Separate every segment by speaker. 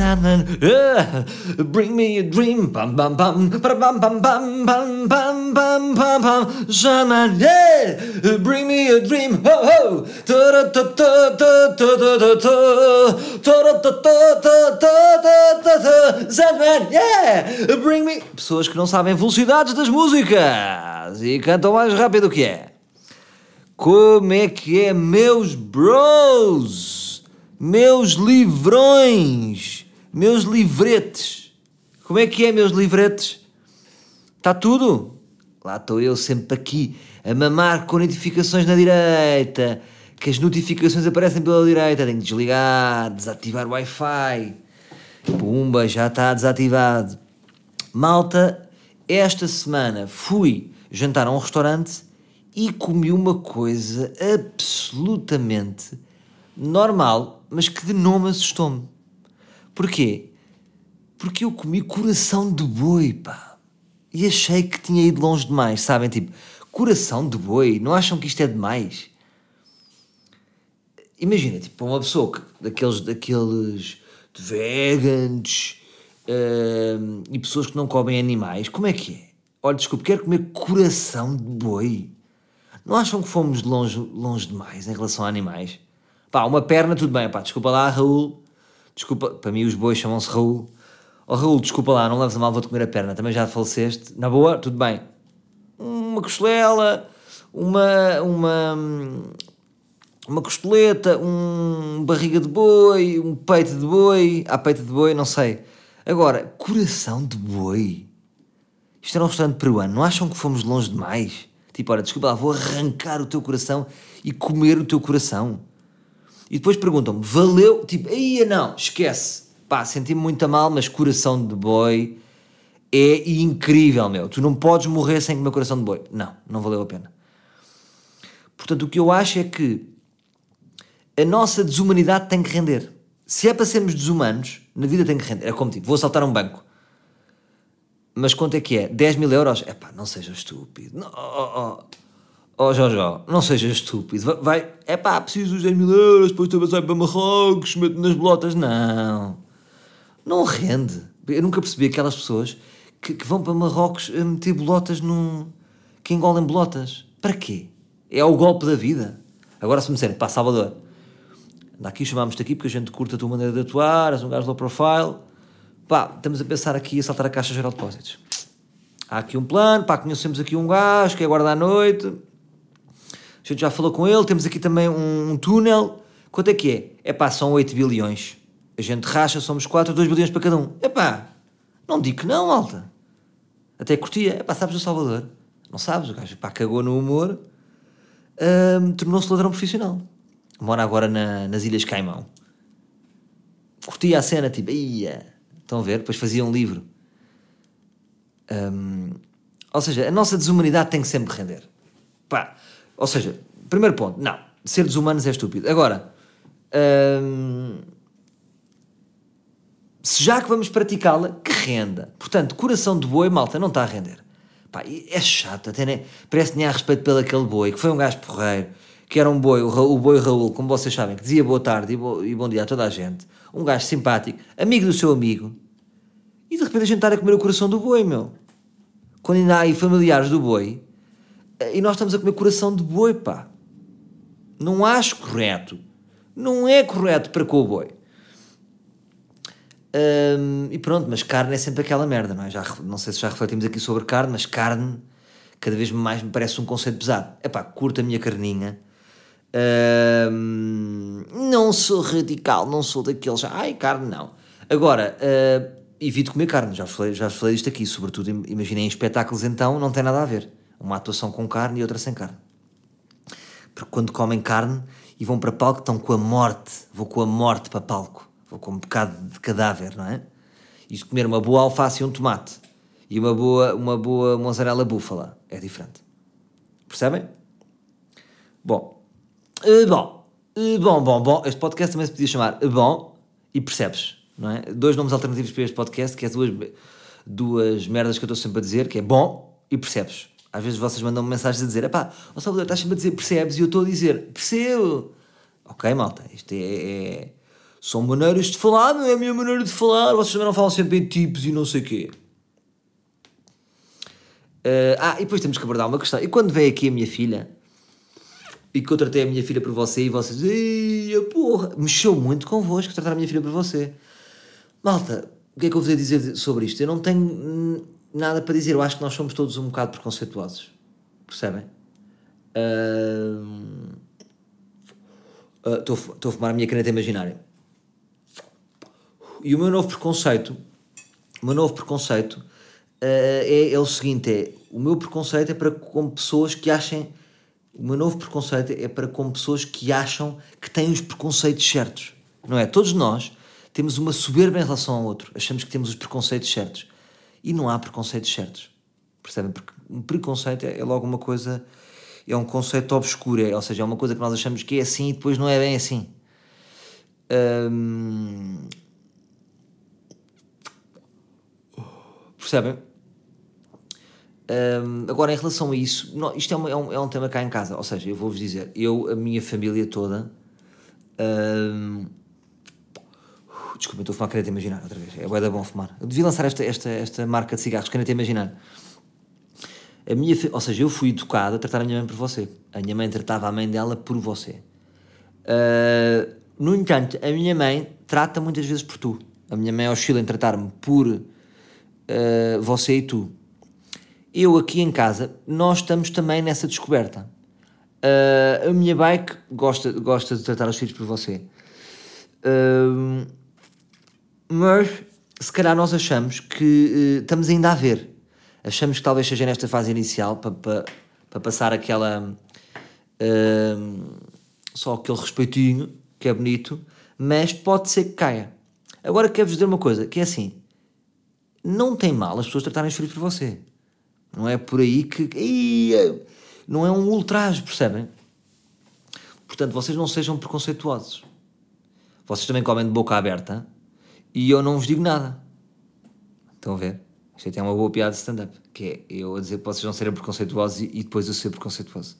Speaker 1: Uh, bring me a dream, bam bam bam, bam bam bam bam bam bam bam bam bam, yeah, bring me a dream, ho ho, ta ta ta ta ta ta ta ta, ta ta ta ta ta ta ta, Sandman, yeah, bring me. Pessoas que não sabem velocidades das músicas e cantam mais rápido que é. Como é que é, meus bros? Meus livrões? Meus livretes? Como é que é, meus livretes? Está tudo? Lá estou eu sempre aqui a mamar com notificações na direita, que as notificações aparecem pela direita, tenho que desligar, desativar o Wi-Fi. Pumba, já está desativado. Malta, esta semana fui jantar a um restaurante e comi uma coisa absolutamente normal, mas que de nome assustou-me. Porquê? Porque eu comi coração de boi, pá. E achei que tinha ido longe demais, sabem? Tipo, coração de boi, não acham que isto é demais? Imagina, tipo, uma pessoa que, daqueles, daqueles vegans uh, e pessoas que não comem animais, como é que é? Olha, desculpe, quero comer coração de boi. Não acham que fomos longe, longe demais em relação a animais? Pá, uma perna, tudo bem, pá, desculpa lá, Raul. Desculpa, para mim os bois chamam-se Raul. Oh Raul, desculpa lá, não leves a mal, vou-te comer a perna, também já faleceste. Na boa, tudo bem. Uma costela, uma, uma, uma costeleta, um barriga de boi, um peito de boi, há peito de boi, não sei. Agora, coração de boi. Isto era um restaurante peruano, não acham que fomos longe demais? Tipo, olha, desculpa lá, vou arrancar o teu coração e comer o teu coração. E depois perguntam-me, valeu? Tipo, aí não, esquece. Pá, senti-me muito mal, mas coração de boi é incrível, meu. Tu não podes morrer sem comer coração de boi. Não, não valeu a pena. Portanto, o que eu acho é que a nossa desumanidade tem que render. Se é para sermos desumanos, na vida tem que render. É como tipo, vou assaltar um banco. Mas quanto é que é? 10 mil euros? É pá, não seja estúpido. Não, oh, oh, oh Jorge, não seja estúpido. Vai, é pá, preciso dos 10 mil euros, depois tu vai para Marrocos, meto nas bolotas. Não, não rende. Eu nunca percebi aquelas pessoas que, que vão para Marrocos meter bolotas num. que engolem bolotas. Para quê? É o golpe da vida. Agora, se me disserem, pá, Salvador, daqui chamámos-te aqui porque a gente curta a tua maneira de atuar, és um gajo low profile pá, estamos a pensar aqui a saltar a Caixa Geral de Depósitos. Há aqui um plano, pá, conhecemos aqui um gajo que é guarda à noite, a gente já falou com ele, temos aqui também um, um túnel, quanto é que é? É pá, são 8 bilhões. A gente racha, somos 4, 2 bilhões para cada um. É pá, não digo que não, alta. Até curtia. É pá, sabes o Salvador? Não sabes, o gajo, pá, cagou no humor, hum, tornou-se ladrão profissional. Mora agora na, nas Ilhas Caimão. Curtia a cena, tipo, ia Estão a ver? Depois fazia um livro. Ou seja, a nossa desumanidade tem que sempre render. Pá. Ou seja, primeiro ponto, não. Ser desumanos é estúpido. Agora, um, se já que vamos praticá-la, que renda. Portanto, coração de boi, malta, não está a render. Pá, é chato, até nem, parece que nem há respeito pelo aquele boi, que foi um gajo porreiro, que era um boi, o, o boi Raul, como vocês sabem, que dizia boa tarde e, bo, e bom dia a toda a gente. Um gajo simpático, amigo do seu amigo, e de repente a gente está a comer o coração do boi, meu. Quando ainda há aí familiares do boi, e nós estamos a comer coração de boi, pá. Não acho correto. Não é correto para com o boi. Um, e pronto, mas carne é sempre aquela merda, não é? Já, não sei se já refletimos aqui sobre carne, mas carne cada vez mais me parece um conceito pesado. É pá, curta a minha carninha. Um, não sou radical, não sou daqueles. Ai, carne não. Agora, uh, evito comer carne, já falei, já falei disto aqui, sobretudo imaginei em espetáculos então, não tem nada a ver. Uma atuação com carne e outra sem carne. Porque quando comem carne e vão para palco, estão com a morte, vou com a morte para palco, vou com um bocado de cadáver, não é? E se comer uma boa alface e um tomate e uma boa, uma boa mozzarella búfala, é diferente. Percebem? Bom, uh, bom, uh, bom, bom, bom, este podcast também se podia chamar uh, Bom e Percebes não é? Dois nomes alternativos para este podcast, que é duas, duas merdas que eu estou sempre a dizer, que é bom e percebes. Às vezes vocês mandam -me mensagens a dizer, pá, o Salvador estás sempre a dizer percebes e eu estou a dizer percebo. Ok, malta, isto é, é São maneiras de falar, não é a minha maneira de falar. Vocês também não falam sempre em tipos e não sei o quê. Uh, ah, e depois temos que abordar uma questão. E quando veio aqui a minha filha, e que eu tratei a minha filha por você, e vocês, ei, porra, mexeu muito convosco tratar a minha filha por você. Malta, o que é que eu vos ia dizer sobre isto? Eu não tenho nada para dizer, eu acho que nós somos todos um bocado preconceituosos. Percebem? Estou uh, uh, a fumar a minha caneta imaginária. E o meu novo preconceito, o meu novo preconceito uh, é, é, o seguinte: é o meu preconceito é para com pessoas que achem. O meu novo preconceito é para com pessoas que acham que têm os preconceitos certos. Não é? Todos nós temos uma soberba em relação ao outro. Achamos que temos os preconceitos certos. E não há preconceitos certos. Percebem? Porque um preconceito é, logo uma coisa. É um conceito obscuro. É, ou seja, é uma coisa que nós achamos que é assim e depois não é bem assim. Hum, Percebem? Agora, em relação a isso, isto é, é, um, é, um, tema cá em casa. Ou seja, eu vou-vos dizer, eu, a minha família toda. Desculpa, estou a fumar caneta imaginar outra vez. É bué da bom fumar. Eu devia lançar esta, esta, esta marca de cigarros, caneta imaginar. A minha, ou seja, eu fui educado a tratar a minha mãe por você. A minha mãe tratava a mãe dela por você. Uh, no entanto, a minha mãe trata muitas vezes por tu. A minha mãe oscila em tratar-me por uh, você e tu. Eu aqui em casa, nós estamos também nessa descoberta. Uh, a minha bike gosta, gosta de tratar os filhos por você. Uh, mas se calhar nós achamos que uh, estamos ainda a ver. Achamos que talvez seja nesta fase inicial para, para, para passar aquela. só aquele respeitinho que é bonito, mas pode ser que caia. Agora quero-vos dizer uma coisa: que é assim, não tem mal as pessoas tratarem os filhos por você. Não é por aí que. Ia, não é um ultraje, percebem? Portanto, vocês não sejam preconceituosos. Vocês também comem de boca aberta e eu não vos digo nada. Estão a ver? Isto até é uma boa piada de stand-up. Que é eu a dizer que vocês não serem preconceituosos e, depois eu ser preconceituoso.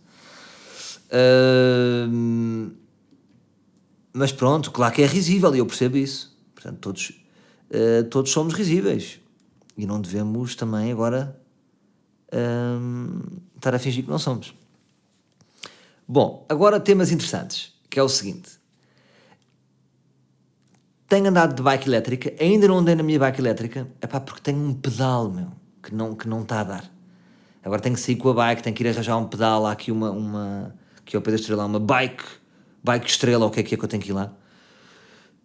Speaker 1: Mas pronto, claro que é risível e eu percebo isso. Portanto, todos, uh, todos somos risíveis. E não devemos também agora estar a fingir que não somos. Bom, agora temas interessantes, que é o seguinte. Tenho andado de bike elétrica, ainda não andei na minha bike elétrica, é pá, porque tenho um pedal, meu, que não, que não está a dar. Agora tenho que sair com a bike, tenho que ir arranjar um pedal, há aqui uma, uma que é o Pedro Estrela, uma bike, bike estrela, o que é que é que eu tenho que ir lá?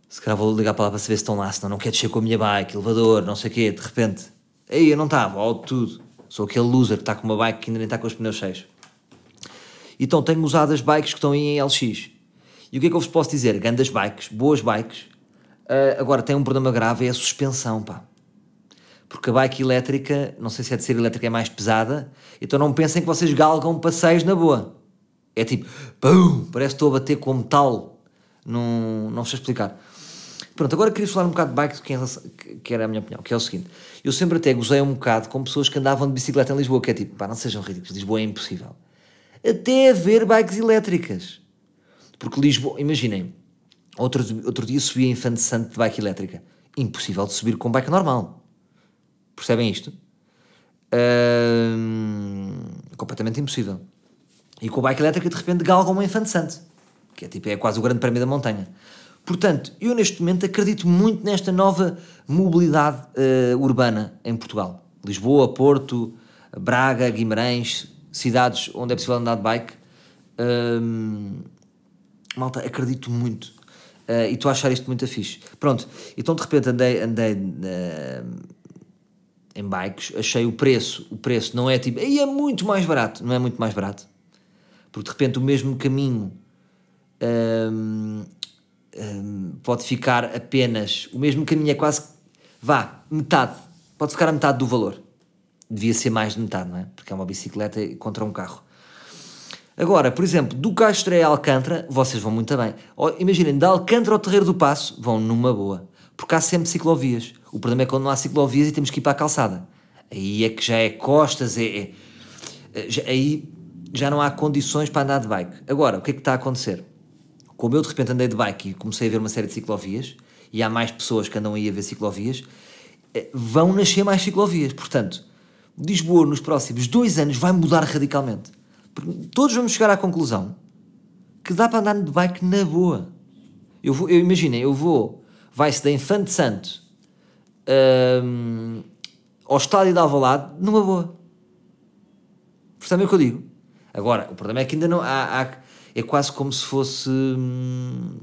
Speaker 1: Se calhar vou ligar para lá para saber se estão lá, senão não quero descer com a minha bike, elevador, não sei o quê, de repente. Aí eu não estava, ó tudo. Sou aquele loser que está com uma bike que ainda nem está com os pneus cheios. Então tenho usado as bikes que estão em LX. E o que é que eu vos posso dizer? Grandes bikes, boas bikes. Uh, agora tem um problema grave, é a suspensão, pá. Porque a bike elétrica, não sei se é de ser elétrica, é mais pesada. Então não pensem que vocês galgam passeios na boa. É tipo, pum, parece que estou a bater com metal. Não, não sei explicar. Pronto, agora queria falar um bocado de bike, que, que era a minha opinião, que é o seguinte. Eu sempre até gozei um bocado com pessoas que andavam de bicicleta em Lisboa, que é tipo, pá, não sejam ridículos, Lisboa é impossível. Até haver bikes elétricas. Porque Lisboa, imaginem, outro, outro dia subi a Infante Santo de bike elétrica. Impossível de subir com bike normal. Percebem isto? completamente impossível. E com a bike elétrica, de repente, galgam uma Infante Santo. Que é tipo, é quase o grande prémio da montanha. Portanto, eu neste momento acredito muito nesta nova mobilidade uh, urbana em Portugal. Lisboa, Porto, Braga, Guimarães, cidades onde é possível andar de bike. Malta, acredito muito. Uh, e a achar isto muito fixe. Pronto, então de repente andei, andei uh, em bikes, achei o preço, o preço não é tipo, aí é muito mais barato, não é muito mais barato. Porque de repente o mesmo caminho um, um, pode ficar apenas. O mesmo caminho é quase. Vá, metade. Pode ficar a metade do valor. Devia ser mais de metade, não é? Porque é uma bicicleta contra um carro. Agora, por exemplo, do Castro a Alcântara, vocês vão muito bem. Imaginem, de Alcântara ao Terreiro do Passo, vão numa boa. Porque há sempre ciclovias. O problema é quando não há ciclovias e temos que ir para a calçada. Aí é que já é costas, é, é, é aí já não há condições para andar de bike. Agora, o que é que está a acontecer? Como eu de repente andei de bike e comecei a ver uma série de ciclovias, e há mais pessoas que andam aí a ver ciclovias, eh, vão nascer mais ciclovias. Portanto, Lisboa nos próximos dois anos vai mudar radicalmente. Todos vamos chegar à conclusão que dá para andar de bike na boa. Eu, eu imaginem, eu vou, vai-se da Infante Santo hum, ao estádio de Alvalade numa boa. Percebem o que eu digo? Agora, o problema é que ainda não há, há é quase como se fosse hum,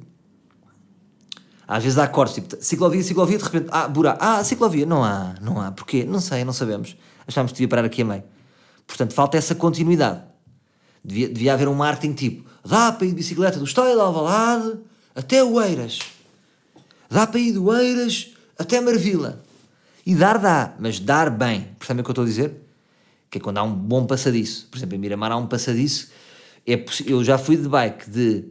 Speaker 1: às vezes há cortes, tipo, ciclovia, ciclovia, de repente, ah, buraco, ah, ciclovia, não há, não há, porquê? Não sei, não sabemos. Achámos que devia parar aqui a meio. Portanto, falta essa continuidade. Devia, devia haver um marketing tipo, dá para ir de bicicleta do Estádio de Alvalade até Oeiras. Dá para ir de Oeiras até Marvila. E dar dá, mas dar bem. Percebem o que eu estou a dizer? Que é quando há um bom passadiço. Por exemplo, em Miramar há um passadiço. É eu já fui de bike de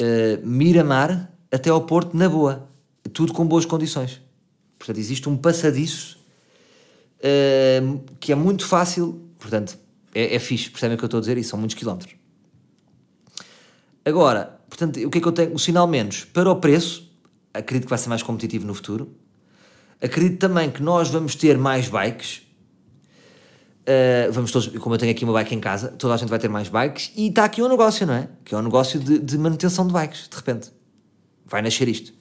Speaker 1: uh, Miramar até ao Porto na boa. Tudo com boas condições. Portanto, existe um passadiço uh, que é muito fácil. Portanto, é, é fixe. Percebem o que eu estou a dizer? E são muitos quilómetros. Agora, portanto, o que é que eu tenho? O sinal menos para o preço. Acredito que vai ser mais competitivo no futuro. Acredito também que nós vamos ter mais bikes. Uh, vamos todos, como eu tenho aqui uma bike em casa, toda a gente vai ter mais bikes e está aqui um negócio, não é? Que é um negócio de, de manutenção de bikes, de repente vai nascer isto.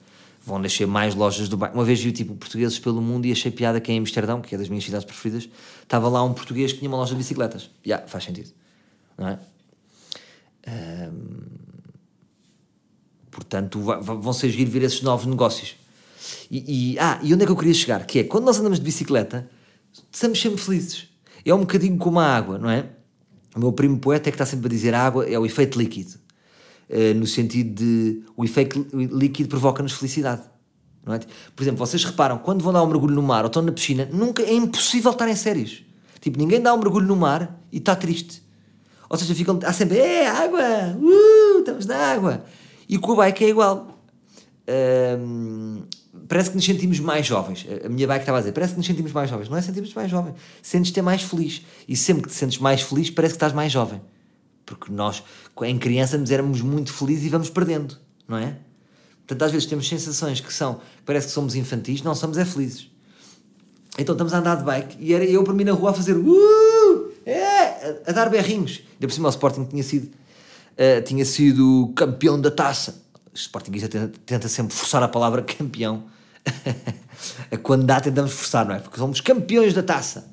Speaker 1: Vão nascer mais lojas do bairro. Uma vez vi tipo portugueses pelo mundo e achei piada que em Amsterdão, que é das minhas cidades preferidas, estava lá um português que tinha uma loja de bicicletas. Já, yeah, faz sentido. Não é? Portanto, vão ser giro vir esses novos negócios. E, e, ah, e onde é que eu queria chegar? Que é, quando nós andamos de bicicleta, estamos sempre felizes. É um bocadinho como a água, não é? O meu primo poeta é que está sempre a dizer a água é o efeito líquido. Eh, no sentido de o efeito líquido provoca-nos felicidade. É? Por exemplo, vocês reparam, quando vão dar um mergulho no mar ou estão na piscina, nunca é impossível estarem sérios. Tipo, ninguém dá um mergulho no mar e está triste. Ou seja, ficam, há sempre, é água, uh, estamos na água. E com o bike é igual. Um, parece que nos sentimos mais jovens. A minha bike estava a dizer, parece que nos sentimos mais jovens. Não é sentimos mais jovens, sentes-te mais feliz. E sempre que te sentes mais feliz, parece que estás mais jovem. Porque nós, em criança, nos éramos muito felizes e vamos perdendo, não é? Portanto, às vezes temos sensações que são, parece que somos infantis, não somos é felizes. Então estamos a andar de bike e era eu para mim na rua a fazer uh, é, a, dar berrinhos. Ainda por cima o Sporting tinha sido, uh, tinha sido campeão da taça. O Sportingista tenta, tenta sempre forçar a palavra campeão. Quando dá, tentamos forçar, não é? Porque somos campeões da taça.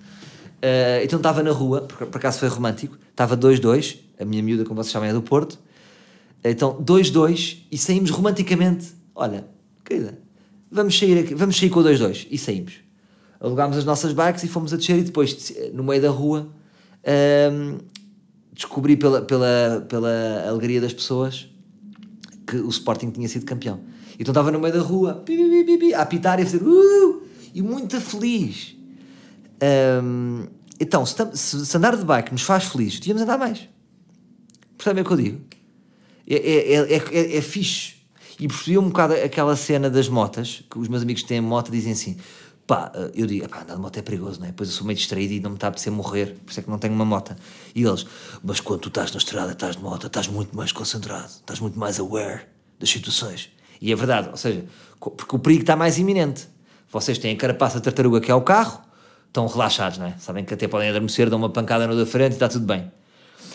Speaker 1: Uh, então estava na rua, por, por acaso foi romântico, estava 2-2, a minha miúda, como vocês sabem, é do Porto. Então, 2-2 e saímos romanticamente. Olha, querida, vamos sair, aqui, vamos sair com o 2-2 e saímos. Alugámos as nossas bikes e fomos a descer e depois, no meio da rua, um, descobri pela, pela, pela alegria das pessoas que o Sporting tinha sido campeão. Então estava no meio da rua, pi, pi, pi, a apitar e a fazer uh, e muito feliz. Um, então, se, se, andar de bike nos faz felizes, devíamos andar mais. Percebem o que eu digo? É, é, é, é, é fixe. E percebi um bocado aquela cena das motas, que os meus amigos que têm moto dizem assim: pá, eu digo, pá, andar de moto é perigoso, não é? Depois eu sou meio distraído e não me está a apetecer morrer, por isso é que não tenho uma moto. E eles, mas quando tu estás na estrada, estás de moto, estás muito mais concentrado, estás muito mais aware das situações. E é verdade, ou seja, porque o perigo está mais iminente. Vocês têm a carapaça de tartaruga que é o carro, estão relaxados, não é? Sabem que até podem adormecer, dão uma pancada no da frente e está tudo bem.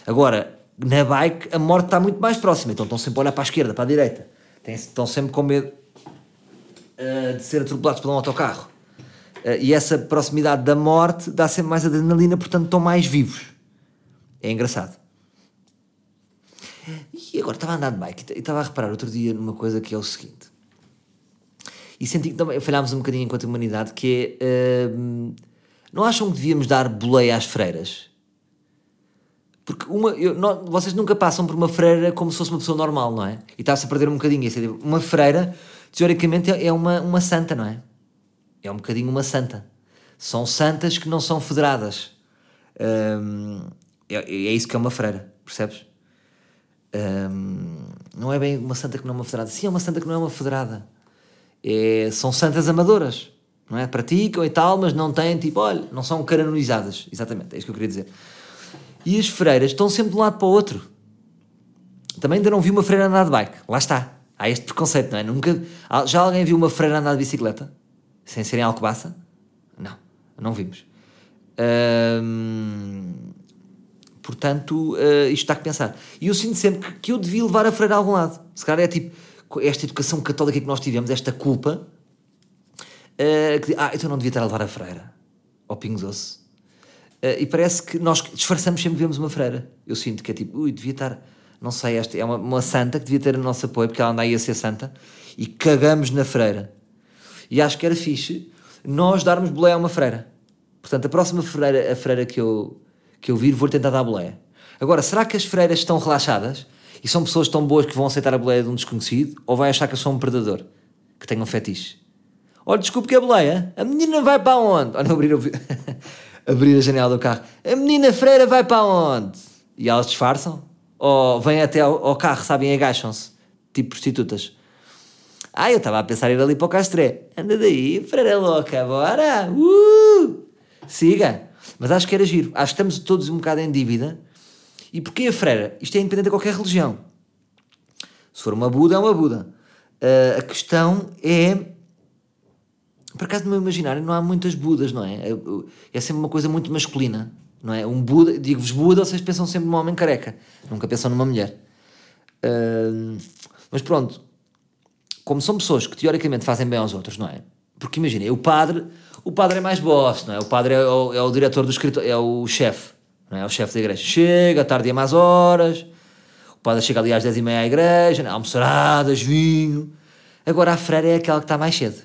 Speaker 1: Agora, na bike a morte está muito mais próxima, então estão sempre a olhar para a esquerda, para a direita, estão sempre com medo uh, de ser atropelados por um autocarro. Uh, e essa proximidade da morte dá sempre mais adrenalina, portanto estão mais vivos. É engraçado. E agora estava a andar de bike e estava a reparar outro dia numa coisa que é o seguinte. E senti que também falhámos um bocadinho enquanto humanidade, que é. Uh, não acham que devíamos dar boleia às freiras? Porque uma, eu, não, vocês nunca passam por uma freira como se fosse uma pessoa normal, não é? E está-se a perder um bocadinho. Uma freira, teoricamente, é uma, uma santa, não é? É um bocadinho uma santa. São santas que não são federadas. É, é isso que é uma freira, percebes? Não é bem uma santa que não é uma federada. Sim, é uma santa que não é uma federada. É, são santas amadoras, não é? Praticam e tal, mas não têm, tipo, olha, não são canonizadas. Exatamente, é isso que eu queria dizer. E as freiras estão sempre de um lado para o outro. também ainda não vi uma freira andar de bike. Lá está. Há este preconceito, não é? Nunca... Já alguém viu uma freira andar de bicicleta? Sem serem Alcobaça? Não, não vimos. portanto, uh, isto está a pensar. E eu sinto sempre que, que, eu devia levar a freira a algum lado. Se calhar é tipo, esta educação católica que nós tivemos, esta culpa, uh, que, ah, então não devia estar a levar a freira ao Pingo Doce. Uh, e parece que nós disfarçamos sempre que vemos uma freira. Eu sinto que é tipo, ui, devia estar, não sei, esta é uma, uma santa que devia ter o nosso apoio, porque ela anda aí a ser santa, e cagamos na freira. E acho que era fixe nós darmos boleia a uma freira. Portanto, a próxima freira, a freira que eu, que eu vir, vou tentar dar boleia. Agora, será que as freiras estão relaxadas e são pessoas tão boas que vão aceitar a boleia de um desconhecido ou vai achar que eu sou um predador que tem um fetiche? Olha, desculpe que é boleia. A menina vai para onde? Olha, abrir, abrir a janela do carro. A menina freira vai para onde? E elas disfarçam? Ou vêm até ao, carro, sabem, agacham-se. Tipo prostitutas. Ah, eu estava a pensar ir ali para o Castré. Anda daí, freira louca, bora! Uh! Siga! Mas acho que era giro. Acho que estamos todos um bocado em dívida. E porquê a freira? Isto é independente de qualquer religião. Se for uma Buda, é uma Buda. Uh, a questão é. Por acaso, no meu imaginário, não há muitas Budas, não é? É, é sempre uma coisa muito masculina, não é? Um Buda, digo-vos Buda, vocês pensam sempre num homem careca, nunca pensam numa mulher. Uh, mas pronto, como são pessoas que teoricamente fazem bem aos outros, não é? Porque imaginem, o padre, o padre é mais boss, não é? O padre é o, é o diretor do escritório, é o chefe, não é? É o chefe da igreja. Chega, tarde e mais horas, o padre chega ali às 10 e meia à igreja, não é? almoçaradas, vinho. Agora a freira é aquela que está mais cedo,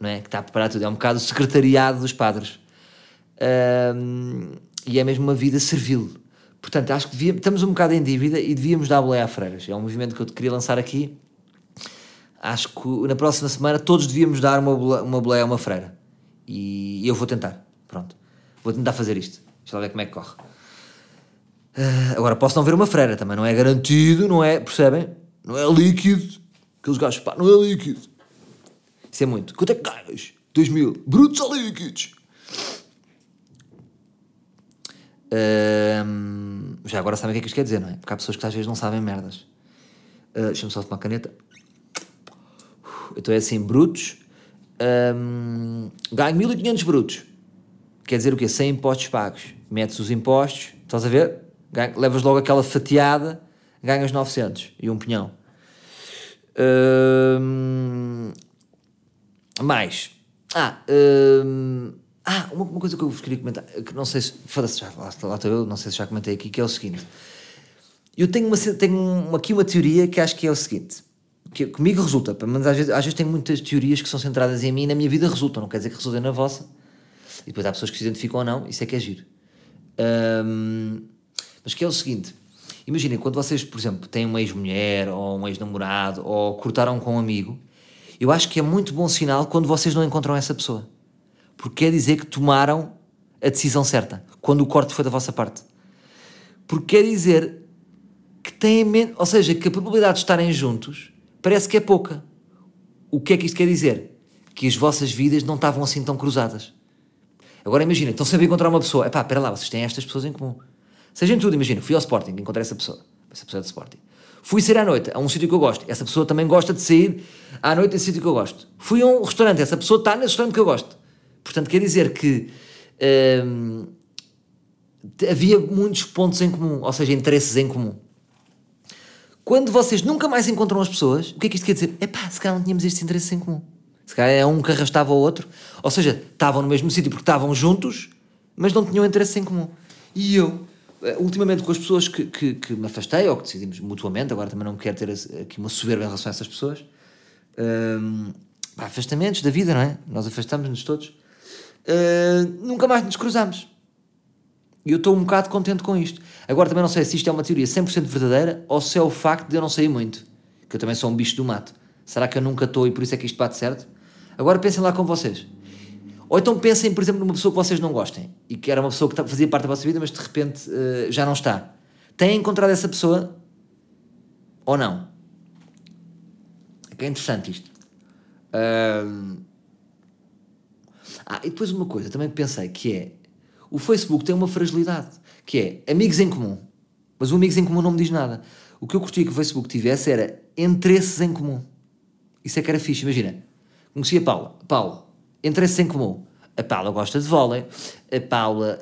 Speaker 1: não é? Que está a preparar tudo, é um bocado o secretariado dos padres. Um, e é mesmo uma vida servil. Portanto, acho que devíamos, estamos um bocado em dívida e devíamos dar boleia a freiras. É um movimento que eu te queria lançar aqui acho que na próxima semana todos devíamos dar uma, uma boleia a uma freira. E eu vou tentar. Pronto. Vou tentar fazer isto. Deixa lá ver como é que corre. Uh, agora, posso não ver uma freira também. Não é garantido, não é. Percebem? Não é líquido. Aqueles gajos, pá, não é líquido. Isso é muito. Quanto é que ganhas? 2 mil. Brutos ou líquidos? Já agora sabem o que é que isto quer dizer, não é? Porque há pessoas que às vezes não sabem merdas. Uh, Deixa-me só tomar caneta. Então é assim, brutos, um, ganho 1500 brutos. Quer dizer o quê? Sem impostos pagos. Metes os impostos, estás a ver? Ganho, levas logo aquela fatiada, ganhas 900 e um pinhão. Mais. Ah, um, ah uma, uma, coisa que eu vos queria comentar, que não sei se. Foda-se, já, lá, lá estou eu, não sei se já comentei aqui, que é o seguinte. Eu tenho, uma, tenho aqui uma teoria que acho que é o seguinte que comigo resulta, mas às vezes, às vezes tenho muitas teorias que são centradas em mim e na minha vida resultam, não quer dizer que resultem na vossa. E depois há pessoas que se identificam ou não, isso é que é giro. Um, mas que é o seguinte: imaginem, quando vocês, por exemplo, têm uma ex-mulher ou um ex-namorado ou cortaram com um amigo, eu acho que é muito bom sinal quando vocês não encontram essa pessoa. Porque quer dizer que tomaram a decisão certa, quando o corte foi da vossa parte. Porque quer dizer que têm menos, ou seja, que a probabilidade de estarem juntos parece que é pouca. O que é que isto quer dizer? Que as vossas vidas não estavam assim tão cruzadas. Agora imagina, estão sempre a encontrar uma pessoa. Epá, espera lá, vocês têm estas pessoas em comum. Seja em tudo, imagina, fui ao Sporting, encontrei essa pessoa. Essa pessoa é do Sporting. Fui sair à noite a um sítio que eu gosto. Essa pessoa também gosta de sair à noite a um sítio que eu gosto. Fui a um restaurante, essa pessoa está nesse restaurante que eu gosto. Portanto, quer dizer que hum, havia muitos pontos em comum, ou seja, interesses em comum. Quando vocês nunca mais encontram as pessoas, o que é que isto quer dizer? É pá, se calhar não tínhamos estes interesses em comum. Se calhar é um que arrastava o outro. Ou seja, estavam no mesmo sítio porque estavam juntos, mas não tinham interesses em comum. E eu, ultimamente, com as pessoas que, que, que me afastei, ou que decidimos mutuamente, agora também não quero ter aqui uma soberba em relação a essas pessoas, hum, afastamentos da vida, não é? Nós afastamos-nos todos. Uh, nunca mais nos cruzamos. E eu estou um bocado contente com isto. Agora também não sei se isto é uma teoria 100% verdadeira ou se é o facto de eu não sair muito. Que eu também sou um bicho do mato. Será que eu nunca estou e por isso é que isto bate certo? Agora pensem lá com vocês. Ou então pensem, por exemplo, numa pessoa que vocês não gostem e que era uma pessoa que tá, fazia parte da vossa vida, mas de repente uh, já não está. Têm encontrado essa pessoa ou não? É que é interessante isto. Uh... Ah, e depois uma coisa também pensei que é o Facebook tem uma fragilidade, que é amigos em comum. Mas o amigos em comum não me diz nada. O que eu curtia que o Facebook tivesse era interesses em comum. Isso é que era fixe, imagina. Conhecia Paula. Paula, interesses em comum. A Paula gosta de vôlei, a Paula,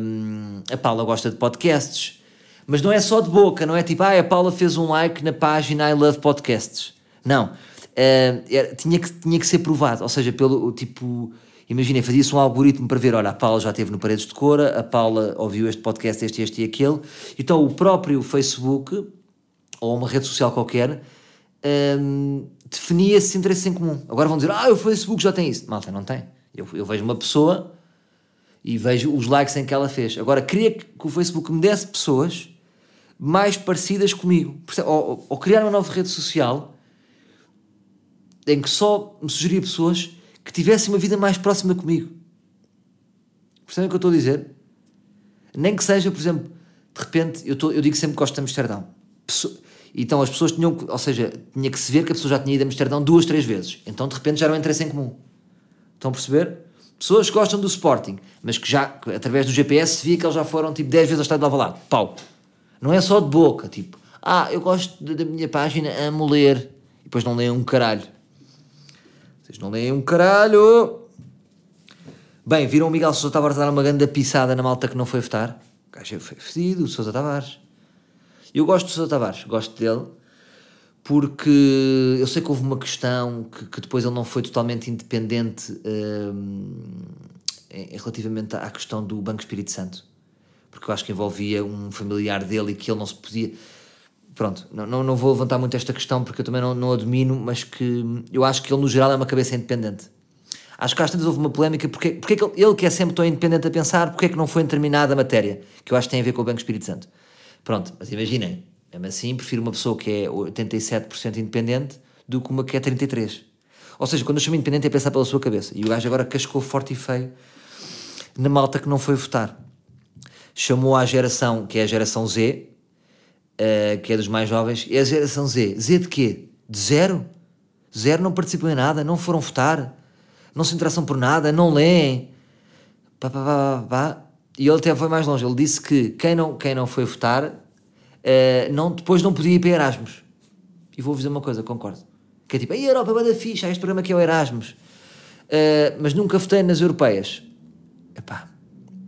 Speaker 1: hum, a Paula gosta de podcasts, mas não é só de boca, não é tipo, ah, a Paula fez um like na página I Love Podcasts. Não. Uh, era, tinha, que, tinha que ser provado, ou seja, pelo tipo, imagina, fazia-se um algoritmo para ver, olha, a Paula já esteve no Paredes de Cora, a Paula ouviu este podcast, este, este e aquele, então o próprio Facebook, ou uma rede social qualquer, um, definia esses interesses em comum. Agora vão dizer, ah, o Facebook já tem isso. Malta, não tem. Eu, eu vejo uma pessoa e vejo os likes em que ela fez. Agora, queria que, o Facebook me desse pessoas mais parecidas comigo. Ou, ou, criar uma nova rede social em que só me sugeria pessoas que tivessem uma vida mais próxima comigo. Percebem o que eu estou a dizer? Nem que seja, por exemplo, de repente, eu, eu digo sempre que gosto de Amsterdão. Então as pessoas tinham, ou seja, tinha que se ver que a pessoa já tinha ido a Amsterdão duas, três vezes. Então de repente já era um interesse em comum. Estão a perceber? Pessoas que gostam do Sporting, mas que já, através do GPS, se via que eles já foram tipo 10 vezes ao estádio de Alvalade. Pau. Não é só de boca, tipo, ah, eu gosto da minha página a moler. E depois não leem um caralho. Vocês não leem um caralho. Bem, viram o Miguel Sousa Tavares dar uma grande pisada na malta que não foi votar? O gajo foi fedido, o Sousa Tavares. Eu gosto do Sousa Tavares, gosto dele porque eu sei que houve uma questão que, que depois ele não foi totalmente independente um, relativamente à questão do Banco Espírito Santo, porque eu acho que envolvia um familiar dele e que ele não se podia. Pronto, não, não, vou levantar muito esta questão porque eu também não, não a domino, mas que eu acho que ele, no geral, é uma cabeça independente. Acho que às tantas houve uma polémica porque, porque é que ele, ele, que é sempre tão independente a pensar, porque é que não foi determinada a matéria, que eu acho que tem a ver com o Banco Espírito Santo. Pronto, mas imaginem, mesmo assim, prefiro uma pessoa que é 87% independente do que uma que é 33%. Ou seja, quando eu chamo independente é pensar pela sua cabeça. E o gajo agora cascou forte e feio na malta que não foi votar. Chamou à geração, que é a geração Z, uh, que é dos mais jovens, é a geração Z. Z de quê? De zero? Zero não participam em nada, não foram votar, não se interessam por nada, não leem. Pá, pá, pá, pá. E ele até foi mais longe. Ele disse que quem não, quem não foi votar uh, não, depois não podia ir para Erasmus. E vou-vos dizer uma coisa, concordo. Que é tipo, a Europa é ficha, há este programa que é o Erasmus. Uh, mas nunca votei nas europeias. Epá.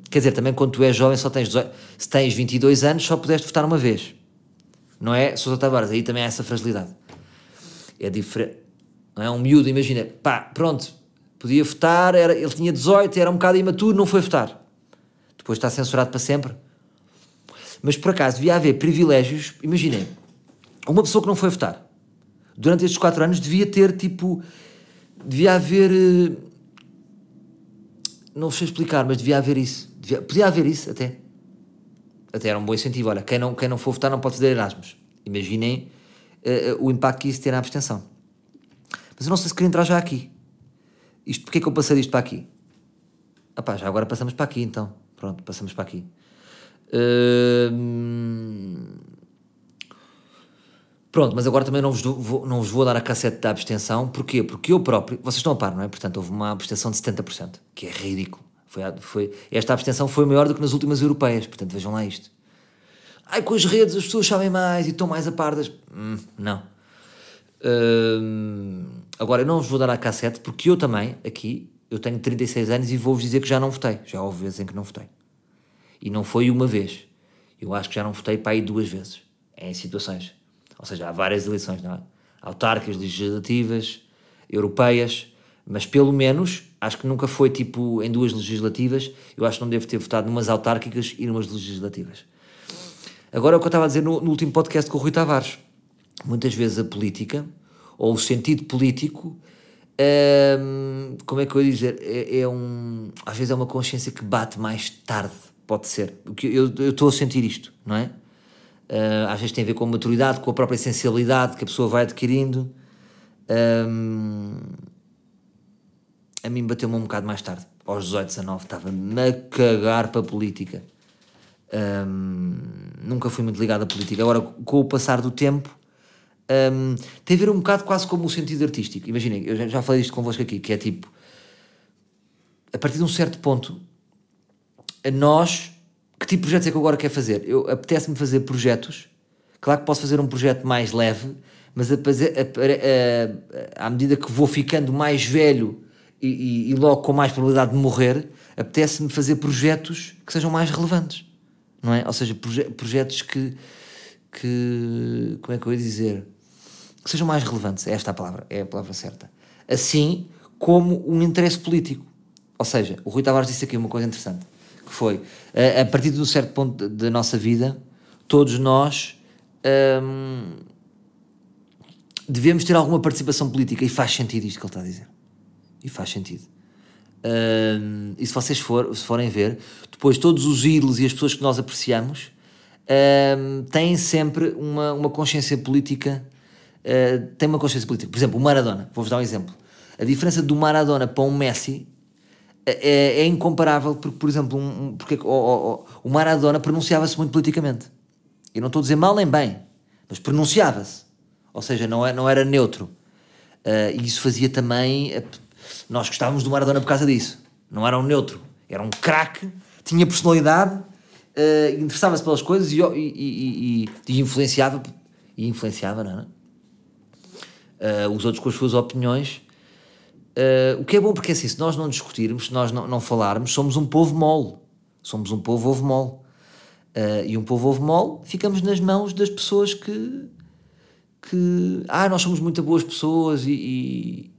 Speaker 1: Quer dizer, também quando tu és jovem, só tens 18, se tens 22 anos, só pudeste votar uma vez. Não é? Sousa Tavares, aí também há essa fragilidade. É diferente. Não é? Um miúdo, imagina, pá, pronto, podia votar, era, ele tinha 18, era um bocado imaturo, não foi votar. Depois está censurado para sempre. Mas por acaso devia haver privilégios. Imaginem, uma pessoa que não foi votar durante estes 4 anos devia ter tipo. Devia haver. Eh, não sei explicar, mas devia haver isso. Devia, podia haver isso até. Até era um bom incentivo. Olha, quem não, quem não for votar não pode fazer Erasmus. Imaginem uh, o impacto que isso tem na abstenção. Mas eu não sei se queria entrar já aqui. Isto, porque é que eu passei disto para aqui? Ah pá, já agora passamos para aqui então. Pronto, passamos para aqui. Pronto, mas agora também não vos, vou, não vos vou dar a cassete da abstenção. Porquê? Porque eu próprio. Vocês estão a par, não é? Portanto, houve uma abstenção de 70%, que é ridículo. Foi, foi, esta abstenção foi maior do que nas últimas europeias. Portanto, vejam lá isto. Ai, com as redes as pessoas sabem mais e estão mais a par das. Hum, não. Hum, agora, eu não vos vou dar a cassete porque eu também, aqui, eu tenho 36 anos e vou-vos dizer que já não votei. Já houve vezes em que não votei. E não foi uma vez. Eu acho que já não votei para aí duas vezes. Em situações. Ou seja, há várias eleições, não é? Autárquicas, legislativas, europeias, mas pelo menos, acho que nunca foi tipo em duas legislativas. Eu acho que não devo ter votado numas autárquicas e numas legislativas. Agora, o que eu estava a dizer no, no último podcast com o Rui Tavares. Muitas vezes a política, ou o sentido político, como é que eu ia dizer? É, é um, às vezes é uma consciência que bate mais tarde Pode ser. Eu estou a sentir isto, não é? Uh, às vezes tem a ver com a maturidade, com a própria essencialidade que a pessoa vai adquirindo. Um, a mim bateu-me um bocado mais tarde, aos 18, 19, estava-me a cagar para a política. Um, nunca fui muito ligado à política. Agora, com o passar do tempo, um, tem a ver um bocado quase como o sentido artístico. Imaginem, eu já, falei isto convosco aqui, que é tipo, a partir de um certo ponto, nós, que tipo de projetos é que eu agora quero fazer? Eu apetece-me fazer projetos Claro que posso fazer um projeto mais leve, mas a, a, a, à medida que vou ficando mais velho e, e, e logo com mais probabilidade de morrer, apetece-me fazer projetos que sejam mais relevantes, não é? Ou seja, proje projetos que, que. Como é que eu ia dizer? Que sejam mais relevantes, é esta a palavra, é a palavra certa. Assim como um interesse político. Ou seja, o Rui Tavares disse aqui uma coisa interessante, que foi, a, a partir de um certo ponto da nossa vida, todos nós hum, devemos ter alguma participação política, e faz sentido isto que ele está a dizer. E faz sentido. Um, e se vocês for, se forem ver, depois todos os ídolos e as pessoas que nós apreciamos um, têm sempre uma, uma consciência política. Uh, têm uma consciência política. Por exemplo, o Maradona, vou-vos dar um exemplo. A diferença do Maradona para um Messi é, é incomparável, porque, por exemplo, um, porque o, o, o Maradona pronunciava-se muito politicamente. Eu não estou a dizer mal nem bem, mas pronunciava-se. Ou seja, não, é, não era neutro. Uh, e isso fazia também nós gostávamos do Maradona por causa disso. Não era um neutro, era um craque, tinha personalidade, uh, interessava-se pelas coisas e, e, e, e, influenciava, e influenciava, não é? Uh, os outros com as suas opiniões. Uh, o que é bom porque é assim, se nós não discutirmos, se nós não, não falarmos, somos um povo mole. Somos um povo ovo mole. Uh, e um povo ovo mole, ficamos nas mãos das pessoas que. que ah, nós somos muito boas pessoas e,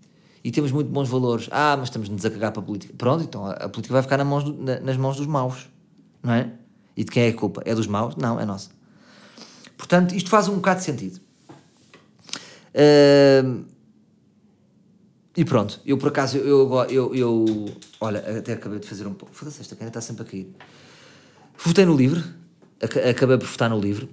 Speaker 1: e temos muito bons valores. Ah, mas estamos-nos a cagar para a política. Pronto, então a, a política vai ficar na mãos do, na, nas mãos dos maus, não é? E de quem é a culpa? É dos maus? Não, é nossa. Portanto, isto faz um bocado de sentido. E pronto, eu por acaso, eu, eu, eu, olha, até acabei de fazer um pouco. Foda-se, esta caneta está sempre a cair. Votei no livro, acabei por votar no livro.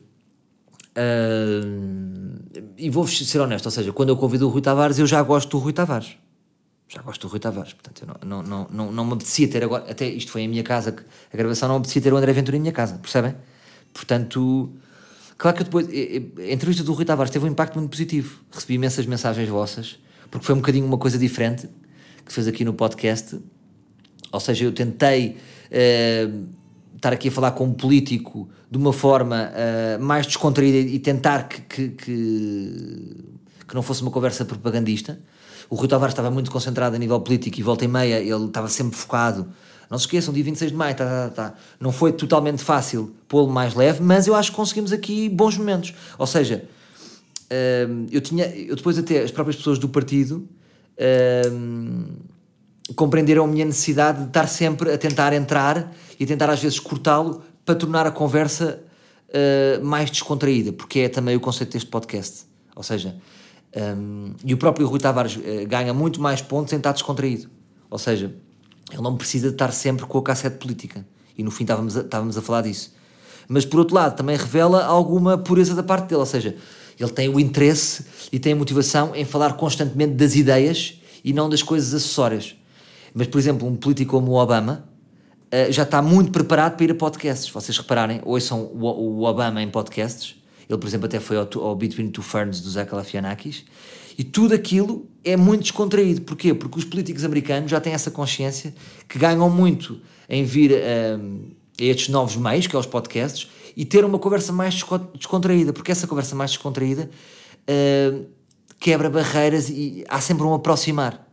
Speaker 1: Uh, e vou ser honesto, ou seja, quando eu convido o Rui Tavares, eu já gosto do Rui Tavares. Já gosto do Rui Tavares, portanto, eu não, não, não, não, não me apetecia ter agora, até isto foi em minha casa, a gravação não me apetecia ter o André Ventura em minha casa, percebem? Portanto, claro que eu depois, a entrevista do Rui Tavares teve um impacto muito positivo. Recebi imensas mensagens vossas, porque foi um bocadinho uma coisa diferente que fez aqui no podcast. Ou seja, eu tentei uh, estar aqui a falar com um político de uma forma uh, mais descontraída e tentar que, que, que, que, não fosse uma conversa propagandista. O Rui Tavares estava muito concentrado a nível político e volta e meia ele estava sempre focado. Não se esqueçam, dia 26 de maio, tá, tá, tá. não foi totalmente fácil pô-lo mais leve, mas eu acho que conseguimos aqui bons momentos. Ou seja, uh, eu tinha, eu depois até as próprias pessoas do partido uh, compreenderam a minha necessidade de estar sempre a tentar entrar e tentar às vezes cortá-lo para tornar a conversa uh, mais descontraída, porque é também o conceito deste podcast. Ou seja, um, e o próprio Rui Tavares uh, ganha muito mais pontos em estar descontraído. Ou seja, ele não precisa de estar sempre com a cassete política. E no fim estávamos a, estávamos a falar disso. Mas por outro lado, também revela alguma pureza da parte dele. Ou seja, ele tem o interesse e tem a motivação em falar constantemente das ideias e não das coisas acessórias. Mas, por exemplo, um político como o Obama, uh, já está muito preparado para ir a podcasts. Vocês repararem, ouçam o, Obama em podcasts. Ele, por exemplo, até foi ao, ao Between Two Ferns do Zé Calafianakis. E tudo aquilo é muito descontraído. Porquê? Porque os políticos americanos já têm essa consciência que ganham muito em vir uh, a estes novos meios, que é os podcasts, e ter uma conversa mais descontraída. Porque essa conversa mais descontraída uh, quebra barreiras e há sempre um aproximar.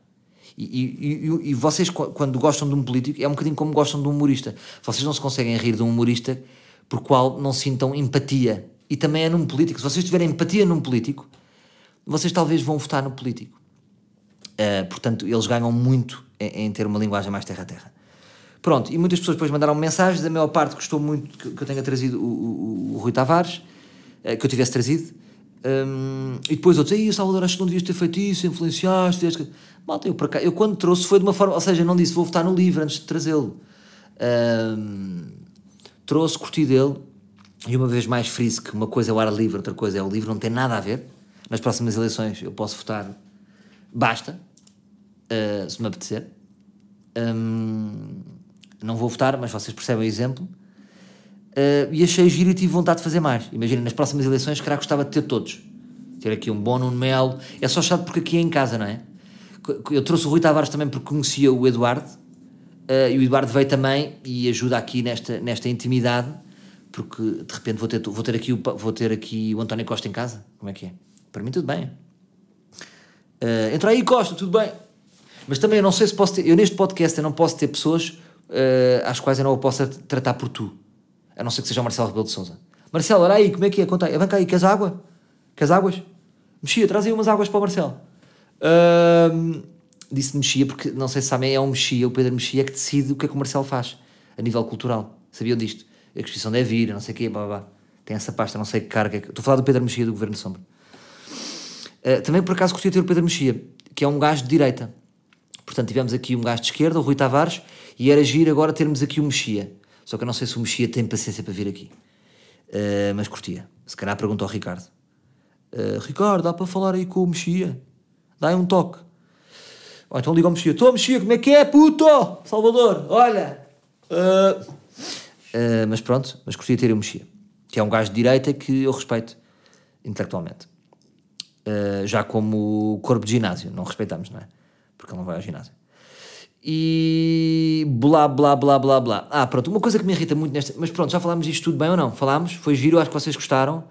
Speaker 1: E, e, e, vocês, quando gostam de um político, é um bocadinho como gostam de um humorista. Vocês não se conseguem rir de um humorista por qual não sintam empatia. E também é num político. Se vocês tiverem empatia num político, vocês talvez vão votar no político. Uh, portanto, eles ganham muito em, em, ter uma linguagem mais terra a terra. Pronto, e muitas pessoas depois mandaram mensagens. A maior parte gostou muito que, que eu tenha trazido o, o, o Rui Tavares, uh, que eu tivesse trazido. Um, e depois outros, aí Salvador, acho que não devias ter feito isso, influenciaste. Que... Malta, eu, para cá, eu quando trouxe foi de uma forma, ou seja, não disse vou votar no livro antes de trazê-lo. Um, trouxe, curti dele, e uma vez mais friso que uma coisa é o ar livre, outra coisa é o livro, não tem nada a ver. Nas próximas eleições eu posso votar, basta, uh, se me apetecer. Um, não vou votar, mas vocês percebem o exemplo. Uh, e achei giro e tive vontade de fazer mais. Imagina, nas próximas eleições, que gostava de ter todos. Ter aqui um bom Nuno Melo. É só chato porque aqui é em casa, não é? Eu trouxe o Rui Tavares também porque conhecia o Eduardo. Uh, e o Eduardo veio também e ajuda aqui nesta, nesta intimidade porque de repente vou ter, vou ter, aqui, o, vou ter aqui o António Costa em casa. Como é que é? Para mim, tudo bem. Uh, entra aí, Costa, tudo bem. Mas também eu não sei se posso ter. Eu neste podcast eu não posso ter pessoas uh, às quais eu não o possa tratar por tu. A não ser que seja o Marcelo Rebelo de Souza. Marcelo, olha aí, como é que é? Conta aí. Vem cá aí, queres água? Queres águas? Mexia, traz aí umas águas para o Marcelo. Uh, disse Mexia porque, não sei se sabem, é o Mexia, o Pedro Mexia, que decide o que é que o Marcelo faz a nível cultural. Sabiam disto? A Constituição deve vir, não sei o quê, blá, blá, blá. Tem essa pasta, não sei que carga. Estou a falar do Pedro Mexia, do Governo Sombra. Uh, também, por acaso, de ter o Pedro Mexia, que é um gajo de direita. Portanto, tivemos aqui um gajo de esquerda, o Rui Tavares, e era giro agora termos aqui o Mexia. Só que eu não sei se o Mexia tem paciência para vir aqui. Uh, mas curtia. Se calhar pergunta ao Ricardo. Uh, Ricardo, dá para falar aí com o Mexia? Dá aí um toque. Então liga ao Mexia. Estou Mexia, como é que é, puto? Salvador, olha. Uh, mas pronto, mas curtia ter o Mexia. Que é um gajo de direita que eu respeito intelectualmente. já como corpo de ginásio. Não respeitamos, não é? Porque ele não vai ao ginásio. E blá blá blá blá blá. Ah, pronto, uma coisa que me irrita muito nesta. Mas pronto, já falámos disto tudo bem ou não? Falámos, foi giro, acho que vocês gostaram.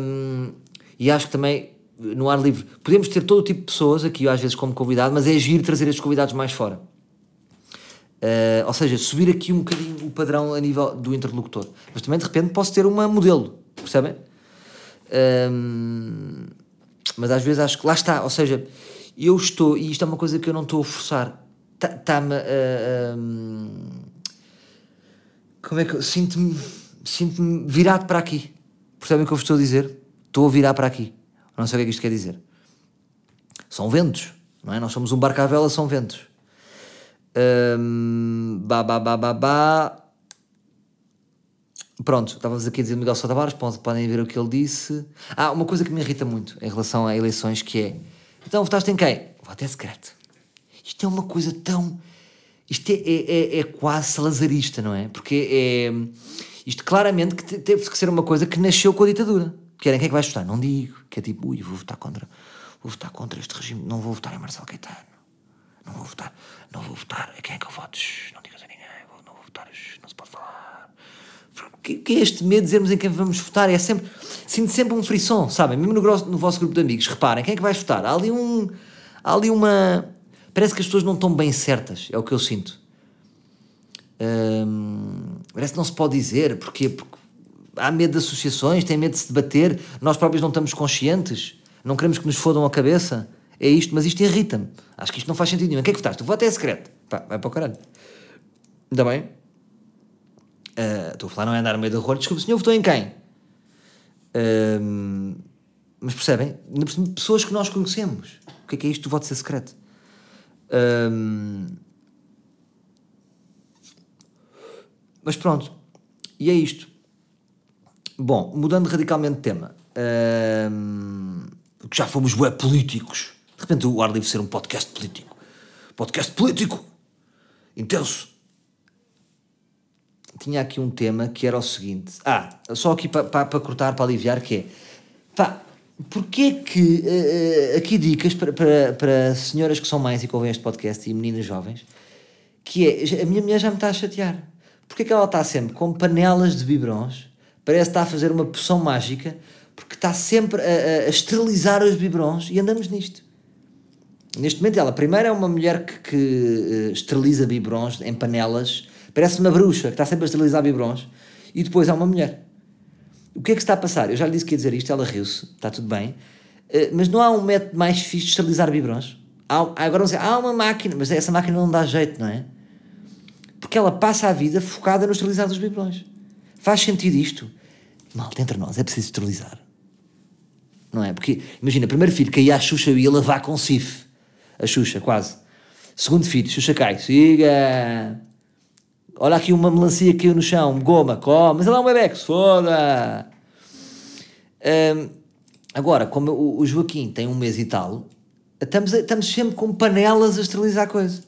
Speaker 1: Um, e acho que também no ar livre podemos ter todo o tipo de pessoas aqui, às vezes como convidado, mas é giro trazer estes convidados mais fora. Uh, ou seja, subir aqui um bocadinho o padrão a nível do interlocutor. Mas também de repente posso ter uma modelo, percebem? Um, mas às vezes acho que lá está, ou seja, eu estou, e isto é uma coisa que eu não estou a forçar, está-me a. como é que eu. Sinto-me sinto virado para aqui. Percebem o que eu vos estou a dizer? Estou a virar para aqui. Não sei o que é que isto quer dizer. São ventos, não é? Nós somos um barco à vela, são ventos. Bah, bah, bah, bah, bah. Pronto, estávamos aqui a dizer Miguel Sousa Tavares, podem ver o que ele disse. Ah, uma coisa que me irrita muito em relação a eleições que é então votaste em quem? Voto é secreto. Isto é uma coisa tão. Isto é, é, é, é quase salazarista, não é? Porque é. Isto claramente que teve que ser uma coisa que nasceu com a ditadura. Querem quem é que vais votar? Não digo. Que é tipo, ui, vou votar contra. Vou votar contra este regime. Não vou votar em Marcelo Caetano. Não vou votar. Não vou votar. A quem é que eu voto? Não digas a ninguém. Não vou votar. Não se pode falar. Que, que é este medo de dizermos em quem vamos votar? É sempre. Sinto sempre um frisson, sabem? Mesmo no, no vosso grupo de amigos. Reparem, quem é que vais votar? Há ali um. Há ali uma. Parece que as pessoas não estão bem certas. É o que eu sinto. Hum, parece que não se pode dizer, porque, porque há medo de associações, tem medo de se debater, nós próprios não estamos conscientes, não queremos que nos fodam a cabeça. É isto, mas isto irrita-me. Acho que isto não faz sentido nenhum. Quem é que votaste? O voto é secreto. Pá, vai para o caralho. Ainda bem. Uh, estou a falar, não é andar no meio da rua. Desculpe, o senhor votou em quem? Uh, mas percebem? Pessoas que nós conhecemos. O que é que é isto do voto ser secreto? Uh, Mas pronto, e é isto. Bom, mudando radicalmente de tema, que já fomos bué políticos. De repente o ar ser um podcast político. Podcast político! Intenso! Tinha aqui um tema que era o seguinte. Ah, só aqui para pa, pa cortar, para aliviar, que é. Pá, porquê que. Uh, aqui dicas para, senhoras que são mães e que ouvem este podcast e meninas jovens, que é. A minha mulher já me está a chatear porque é que ela está sempre com panelas de biberons? Parece que está a fazer uma poção mágica, porque está sempre a, a, a esterilizar os biberons e andamos nisto. Neste momento, ela primeiro é uma mulher que, que uh, esteriliza biberons em panelas, parece uma bruxa que está sempre a esterilizar biberons, e depois há uma mulher. O que é que está a passar? Eu já lhe disse que ia dizer isto, ela riu-se, está tudo bem, uh, mas não há um método mais fixe de esterilizar biberons? Há, agora vamos dizer, há uma máquina, mas essa máquina não dá jeito, não é? Porque ela passa a vida focada no esterilizar dos biberões. Faz sentido isto? Mal, entre nós, é preciso esterilizar. Não é? Porque, imagina, primeiro filho caía a Xuxa e ia lavar com sif. A Xuxa, quase. Segundo filho, Xuxa cai. Siga! Olha aqui uma melancia que caiu no chão, goma, come. Mas ela é um bebê que se foda. Um, agora, como o, o Joaquim tem um mês e tal, estamos, estamos sempre com panelas a esterilizar a coisa.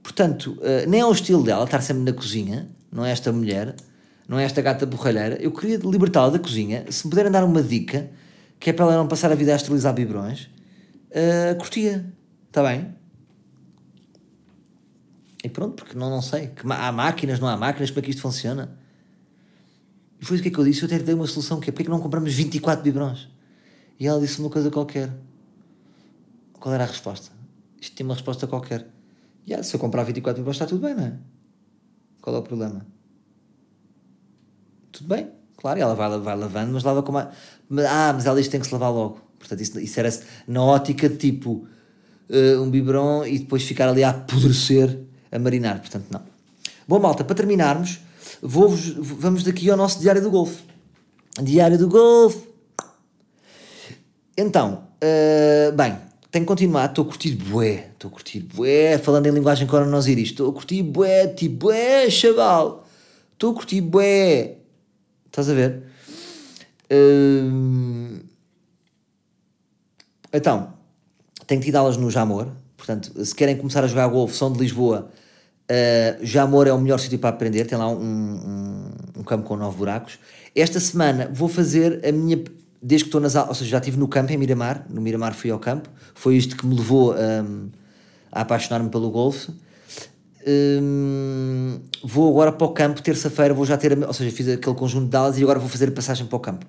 Speaker 1: Portanto, uh, nem é o estilo dela estar sempre na cozinha, não é esta mulher, não é esta gata borralheira. Eu queria libertá-la da cozinha. Se me puderem dar uma dica, que é para ela não passar a vida a esterilizar biberões, uh, curtia. Está bem? E pronto, porque não, não sei. Que há máquinas, não há máquinas, como é que isto funciona? E foi o que é que eu disse? Eu até lhe dei uma solução que é porque que não compramos 24 biberons? E ela disse uma coisa qualquer. Qual era a resposta? Isto tinha uma resposta qualquer. E yeah, se eu comprar 24 biberons está tudo bem, não é? Qual é o problema? Tudo bem, claro, ela vai, vai lavando, mas lava com mais. Ah, mas ela diz que tem que se lavar logo. Portanto, isso, isso era na ótica de tipo uh, um biberon e depois ficar ali a apodrecer, a marinar. Portanto, não. Bom, malta, para terminarmos, vamos daqui ao nosso Diário do Golfe. Diário do Golfe. Então, uh, bem, tenho que continuar. Estou a curtir bué. Estou a curtir bué. Falando em linguagem coronosiris. Estou a curtir bué. Tipo, bué, chaval. Estou a curtir bué. Estás a ver? Uh, então, tenho tido aulas no Jamor. Portanto, se querem começar a jogar golfe, são de Lisboa. Uh, Jamor é o melhor sítio para aprender. Tem lá um, um, um, campo com nove buracos. Esta semana vou fazer a minha. Desde que estou nas aulas, ou seja, já estive no campo em Miramar. No Miramar fui ao campo. Foi isto que me levou um, a apaixonar-me pelo golfe. Um, vou agora para o campo, terça-feira, vou já ter. Ou seja, fiz aquele conjunto de aulas e agora vou fazer a passagem para o campo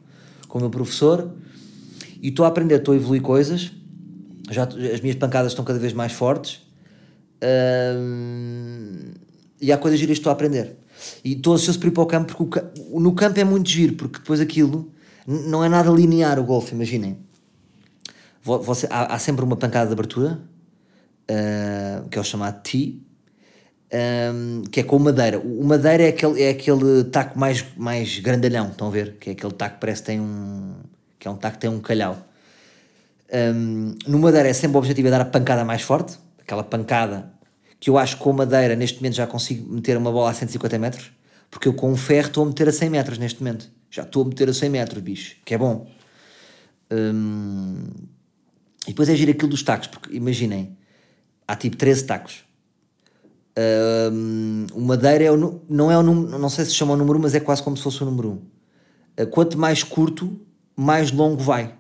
Speaker 1: com o meu professor. E estou a aprender, estou a evoluir coisas já, as minhas pancadas estão cada vez mais fortes e há coisas giras que estou a aprender. E estou ansioso para ir para o campo porque o, no campo é muito giro, porque depois aquilo não é nada linear o golfe, imaginem. Você, há, há, sempre uma pancada de abertura, uh, que é o chamado tee, um, que é com madeira. O madeira é aquele, é aquele taco mais, mais grandalhão, estão a ver? Que é aquele taco que parece que tem um. que é um taco que tem um calhau. Um, no Madeira é sempre o objetivo é dar a pancada mais forte, aquela pancada que eu acho que com Madeira neste momento já consigo meter uma bola a 150 metros, porque eu com um ferro estou a meter a 100 metros neste momento. Já estou a meter a 100 metros, bicho, que é bom. Um, e depois é giro aquilo dos tacos, porque imaginem, há tipo 13 tacos. Um, o Madeira é o, não é o número, não sei se chama o número 1, mas é quase como se fosse o número 1. Uh, quanto mais curto, mais longo vai.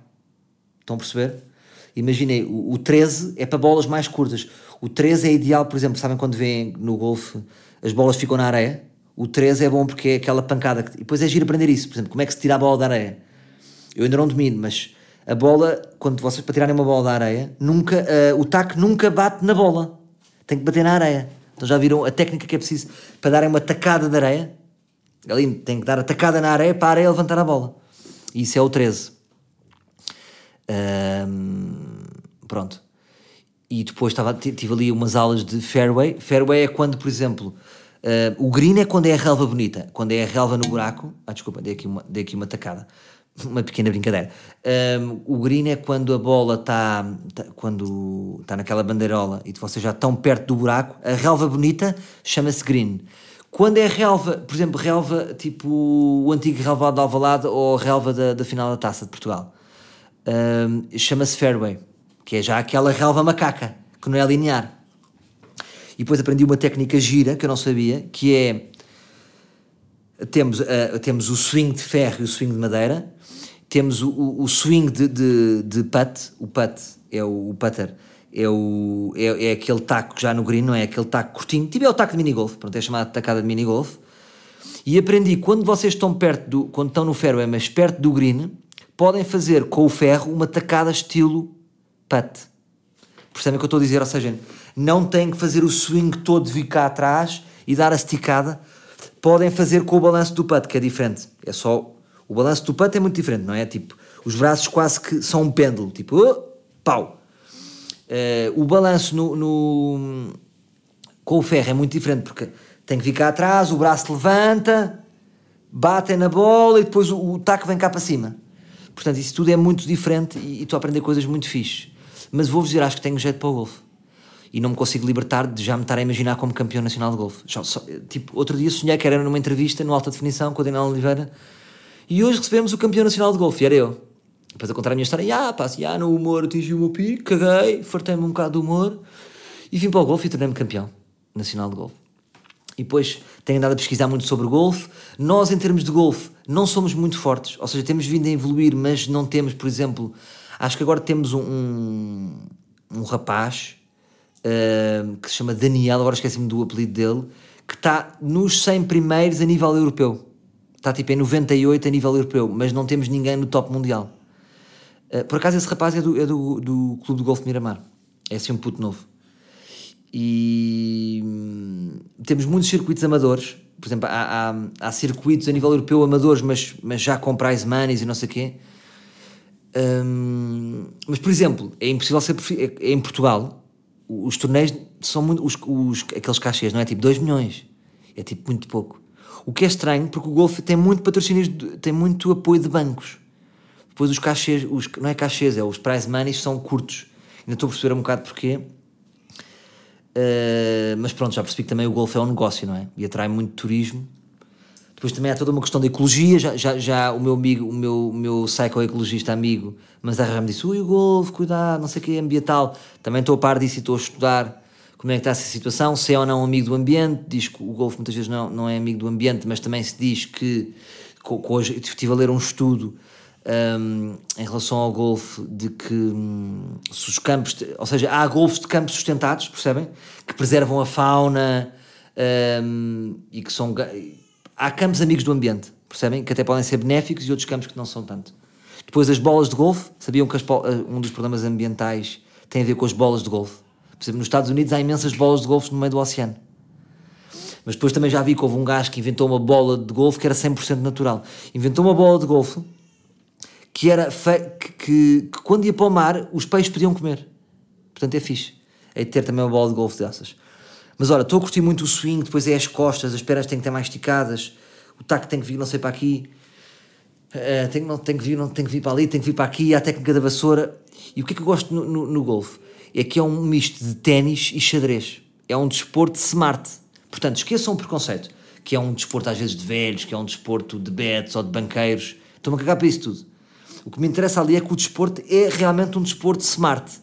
Speaker 1: Estão a perceber? Imaginei, o, o 13 é para bolas mais curtas. O 13 é ideal, por exemplo, sabem quando vêem no golfe as bolas ficam na areia? O 13 é bom porque é aquela pancada. Que, e depois é giro aprender isso. Por exemplo, como é que se tira a bola da areia? Eu ainda não domino, mas a bola, quando vocês para tirarem uma bola da areia, nunca, uh, o taco nunca bate na bola. Tem que bater na areia. Então já viram a técnica que é preciso para darem uma tacada de areia? Ali tem que dar a tacada na areia para a areia levantar a bola. E isso é o 13. Um, pronto. E depois estava, tive ali umas aulas de fairway. Fairway é quando, por exemplo, uh, o green é quando é a relva bonita, quando é a relva no buraco. Ah, desculpa, dei aqui uma, dei aqui uma tacada. Uma pequena brincadeira. Um, o green é quando a bola está tá, quando está naquela bandeirola e vocês já estão perto do buraco. A relva bonita chama-se green. Quando é relva, por exemplo, relva tipo o antigo relvado de Alvalade ou relva da, da final da Taça de Portugal um, chama-se Fairway, que é já aquela relva macaca, que não é linear. E depois aprendi uma técnica gira que eu não sabia, que é temos, uh, temos o swing de ferro e o swing de madeira, temos o, o, swing de, de, de putt, o putt é o, o putter, é, o, é, é, aquele taco já no green, não é? Aquele taco curtinho, tipo é o taco de minigolf, pronto, é chamado de tacada de minigolf. E aprendi, quando vocês estão perto do, quando estão no fairway, mas perto do green, podem fazer com o ferro uma tacada estilo putt. Percebem o que eu estou a dizer? Ou seja, não têm que fazer o swing todo de vir cá atrás e dar a esticada. Podem fazer com o balanço do putt, que é diferente. É só... O balanço do putt é muito diferente, não é? Tipo, os braços quase que são um pêndulo. Tipo, oh, pau. Uh, o balanço no, no, com o ferro é muito diferente, porque tem que vir cá atrás, o braço levanta, batem na bola e depois o, o taco vem cá para cima. Portanto, isso tudo é muito diferente e, estou a aprender coisas muito fixes. Mas vou-vos dizer, acho que tenho jeito para o golfe. E não me consigo libertar de já me estar a imaginar como campeão nacional de golfe. Tipo, outro dia sonhei que era numa entrevista no Alta Definição com o Daniel Oliveira e hoje recebemos o campeão nacional de golfe, e era eu. Depois a contar a minha história, ah, pá, ah, no humor atingi o meu pico, caguei, fartei-me um bocado do humor e vim para o golfe e tornei-me campeão nacional de golfe. E depois tenho andado a pesquisar muito sobre golfe. Nós, em termos de golfe, não somos muito fortes. Ou seja, temos vindo a evoluir, mas não temos, por exemplo, acho que agora temos um, um, um rapaz uh, que se chama Daniel, agora esqueci-me do apelido dele, que está nos 100 primeiros a nível europeu. está tipo em 98 a nível europeu, mas não temos ninguém no top mundial. Uh, por acaso esse rapaz é do, é do, do Clube de Golfe Miramar. É assim um puto novo. E hum, temos muitos circuitos amadores. Por exemplo, há, há, há, circuitos a nível europeu amadores, mas, mas já com prize monies e não sei o quê. Um, mas, por exemplo, é impossível ser. É, é em Portugal, os torneios são muito. Os, os, aqueles cachês, não é tipo 2 milhões. É tipo muito pouco. O que é estranho, porque o golfe tem muito patrocínios, tem muito apoio de bancos. Depois os cachês, os, não é cachês, é os prize monies são curtos. Ainda estou a perceber um bocado porquê. Uh, mas pronto, já percebi que também o golfe é um negócio, não é? E atrai muito turismo. Depois também há toda uma questão de ecologia. Já, já, já o meu amigo, o meu, o meu psychoecologista amigo, mas me disse: ui, o golfe, cuidado, não sei o que, ambiental. Também estou a par disso e estou a estudar como é que está essa situação, se é ou não amigo do ambiente. Diz que o golfe muitas vezes não, não é amigo do ambiente, mas também se diz que, hoje estive a ler um estudo um, em relação ao golfe de que um, se os campos, ou seja, há golfes de campos sustentados, percebem? Que preservam a fauna um, e que são. Há campos amigos do ambiente, percebem? Que até podem ser benéficos e outros campos que não são tanto. Depois, as bolas de golfe, sabiam que as, um dos problemas ambientais tem a ver com as bolas de golfe. Por exemplo, nos Estados Unidos há imensas bolas de golfe no meio do oceano. Mas depois também já vi que houve um gajo que inventou uma bola de golfe que era 100% natural. Inventou uma bola de golfe que era que, que, que, quando ia para o mar os peixes podiam comer. Portanto é fixe. É ter também uma bola de golfe dessas. Mas olha, estou a curtir muito o swing, depois é as costas, as pernas têm que estar mais esticadas, o taco tem que vir não sei para aqui, uh, tem, não, tem, que vir, não tem que vir para ali, tem que vir para aqui, há a técnica da vassoura. E o que é que eu gosto no, no, no golfe? É que é um misto de ténis e xadrez. É um desporto smart. Portanto, esqueçam o preconceito, que é um desporto às vezes de velhos, que é um desporto de bets ou de banqueiros. Estou-me a cagar para isso tudo o que me interessa ali é que o desporto é realmente um desporto smart.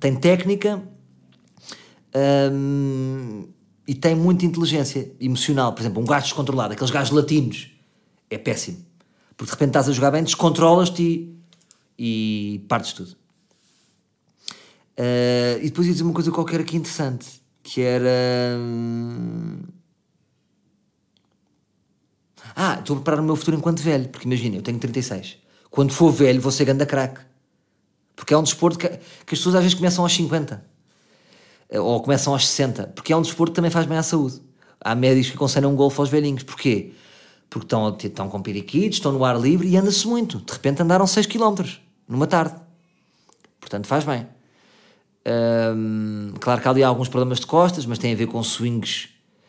Speaker 1: Tem técnica hum, e tem muita inteligência emocional. Por exemplo, um gajo descontrolado, aqueles gajos latinos, é péssimo. Porque de repente estás a jogar bem, descontrolas-te e, e partes tudo. Uh, e depois ia dizer uma coisa qualquer aqui interessante, que era... Hum... Ah, estou a preparar o meu futuro enquanto velho, porque imagina, eu tenho 36 quando for velho vou ser ganda craque. Porque é um desporto que, que, as pessoas às vezes começam aos 50 eh, ou começam aos 60, porque é um desporto que também faz bem à saúde. Há médicos que aconselham um golfe aos velhinhos. Porquê? Porque estão, estão com periquitos, estão no ar livre e anda-se muito. De repente andaram 6 km numa tarde. Portanto, faz bem. Claro que há ali alguns problemas de costas, mas tem a ver com swings,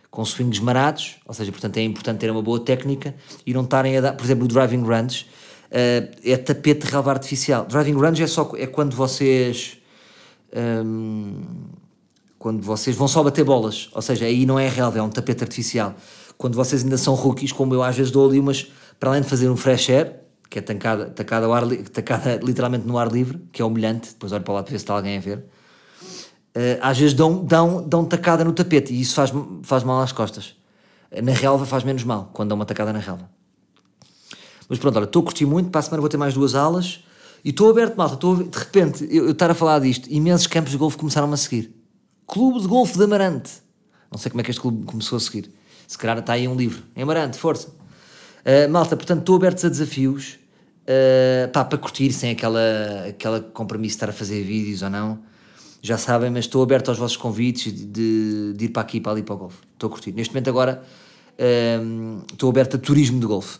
Speaker 1: com swings marados, ou seja, portanto é importante ter uma boa técnica e não estarem a dar, por exemplo, o driving runs uh, é tapete de relva artificial. Driving range é só é quando vocês um, quando vocês vão só bater bolas, ou seja, aí não é relva, é um tapete artificial. Quando vocês ainda são rookies, como eu às vezes dou ali umas, para além de fazer um fresh air, que é tacada, tacada, ao ar, tacada literalmente no ar livre, que é humilhante, depois olho para lá para ver se está alguém a ver. Uh, às vezes dão, dão, dão tacada no tapete e isso faz, faz mal às costas. Na relva faz menos mal, quando dão uma tacada na relva. Mas pronto, olha, estou a curtir muito, para a semana vou ter mais duas aulas e estou aberto, malta. Estou, de repente, eu, eu estar a falar disto, imensos campos de golfe começaram a seguir. Clube de Golfe de Amarante. Não sei como é que este clube começou a seguir. Se calhar está aí um livro. Em Amarante, força. Uh, malta, portanto, estou aberto a desafios. Uh, pá, para curtir, sem aquela, aquela compromisso de estar a fazer vídeos ou não. Já sabem, mas estou aberto aos vossos convites de, de ir para aqui, para ali, para o golfe. Estou a curtir. Neste momento, agora, uh, estou aberto a turismo de golfe.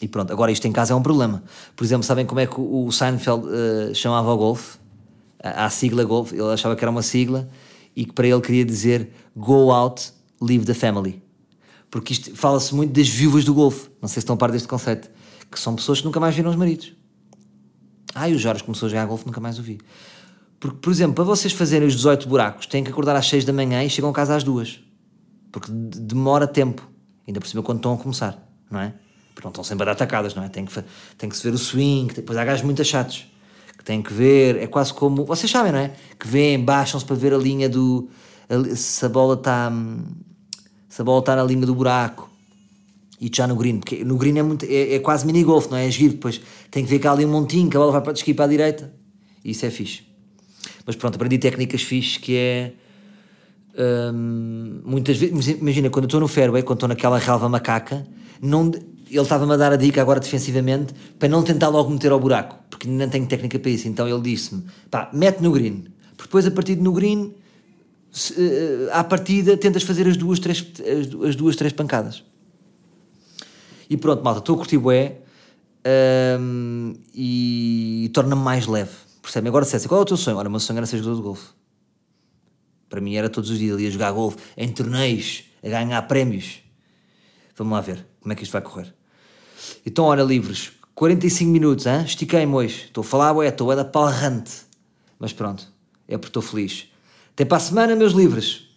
Speaker 1: E pronto, agora isto em casa é um problema. Por exemplo, sabem como é que o Seinfeld uh, chamava o golfe? A sigla golfe, ele achava que era uma sigla e que para ele queria dizer go out, leave the family. Porque isto fala-se muito das viúvas do golfe. Não sei se estão a par deste conceito. Que são pessoas que nunca mais viram os maridos. Ah, e o Jorge começou a jogar golfe, nunca mais o vi. Porque, por exemplo, para vocês fazerem os 18 buracos, têm que acordar às 6 da manhã e chegam a casa às 2. Porque demora tempo. Ainda por cima quando estão a começar, não é? porque não estão sempre a dar atacadas, não é? Tem que, tem que se ver o swing, depois há gajos muito chatos que têm que ver, é quase como, vocês sabem, não é? Que vêm, baixam-se para ver a linha do, a, se a bola está, se a bola está na linha do buraco e já no green, porque no green é, muito, é, é quase mini golf, não é? É giro, depois tem que ver cá ali um montinho, que a bola vai para a para a direita, e isso é fixe. Mas pronto, aprendi técnicas fixes que é. Hum, muitas vezes, imagina, quando eu estou no fairway, quando estou naquela relva macaca, não, ele estava-me a dar a dica agora defensivamente para não tentar logo meter ao buraco, porque não tenho técnica para isso. Então ele disse-me: pá, mete no green. Depois, a partir de no green, se, uh, à partida, tentas fazer as duas, três, as, as duas, três pancadas. E pronto, malta, estou a curtir bué um, e, e torna-me mais leve. Percebem? Agora, César, qual é o teu sonho? Ora, o meu sonho era ser jogador de golfe. Para mim era todos os dias ali a jogar golfe, em torneios, a ganhar prémios. Vamos lá ver como é que isto vai correr. Então, ora, livros, 45 minutos, hein? estiquei-me hoje. Estou a falar, ué, estou a da palrante. Mas pronto, é porque estou feliz. Até para a semana, meus livros.